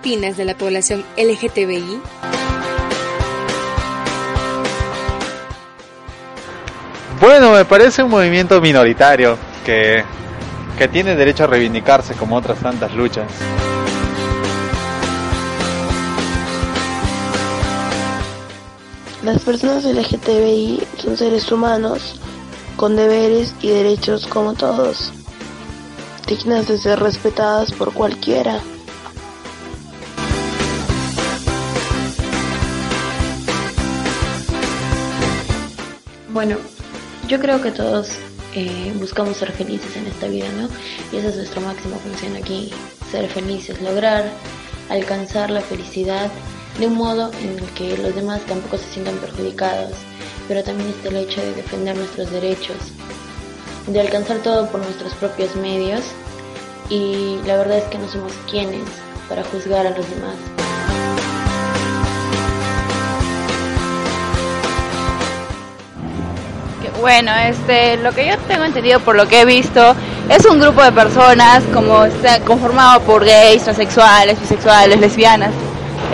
Opinas de la población LGTBI? Bueno, me parece un movimiento minoritario que, que tiene derecho a reivindicarse como otras tantas luchas. Las personas LGTBI son seres humanos con deberes y derechos como todos, dignas de ser respetadas por cualquiera. Bueno, yo creo que todos eh, buscamos ser felices en esta vida, ¿no? Y esa es nuestra máxima función aquí, ser felices, lograr alcanzar la felicidad de un modo en el que los demás tampoco se sientan perjudicados, pero también está el hecho de defender nuestros derechos, de alcanzar todo por nuestros propios medios y la verdad es que no somos quienes para juzgar a los demás. Bueno, este, lo que yo tengo entendido por lo que he visto es un grupo de personas como está conformado por gays, transexuales, bisexuales, lesbianas,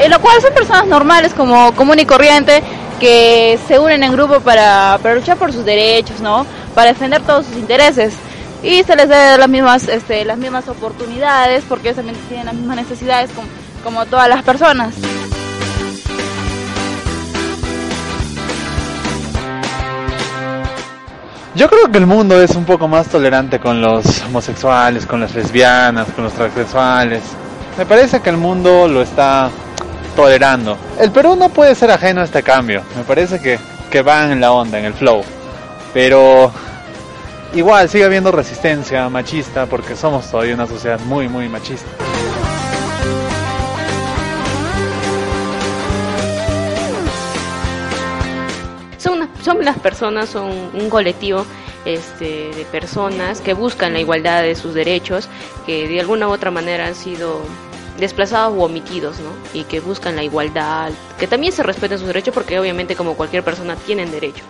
en lo cual son personas normales como común y corriente que se unen en grupo para, para luchar por sus derechos, ¿no? Para defender todos sus intereses y se les debe las mismas, este, las mismas oportunidades porque ellos también tienen las mismas necesidades como, como todas las personas. Yo creo que el mundo es un poco más tolerante con los homosexuales, con las lesbianas, con los transexuales. Me parece que el mundo lo está tolerando. El Perú no puede ser ajeno a este cambio. Me parece que, que va en la onda, en el flow. Pero igual sigue habiendo resistencia machista porque somos todavía una sociedad muy, muy machista. Son las personas, son un colectivo este, de personas que buscan la igualdad de sus derechos, que de alguna u otra manera han sido desplazados u omitidos, ¿no? Y que buscan la igualdad, que también se respeten sus derechos porque obviamente como cualquier persona tienen derechos.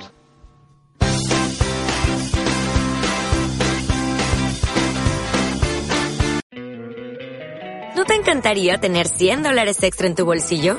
¿No te encantaría tener 100 dólares extra en tu bolsillo?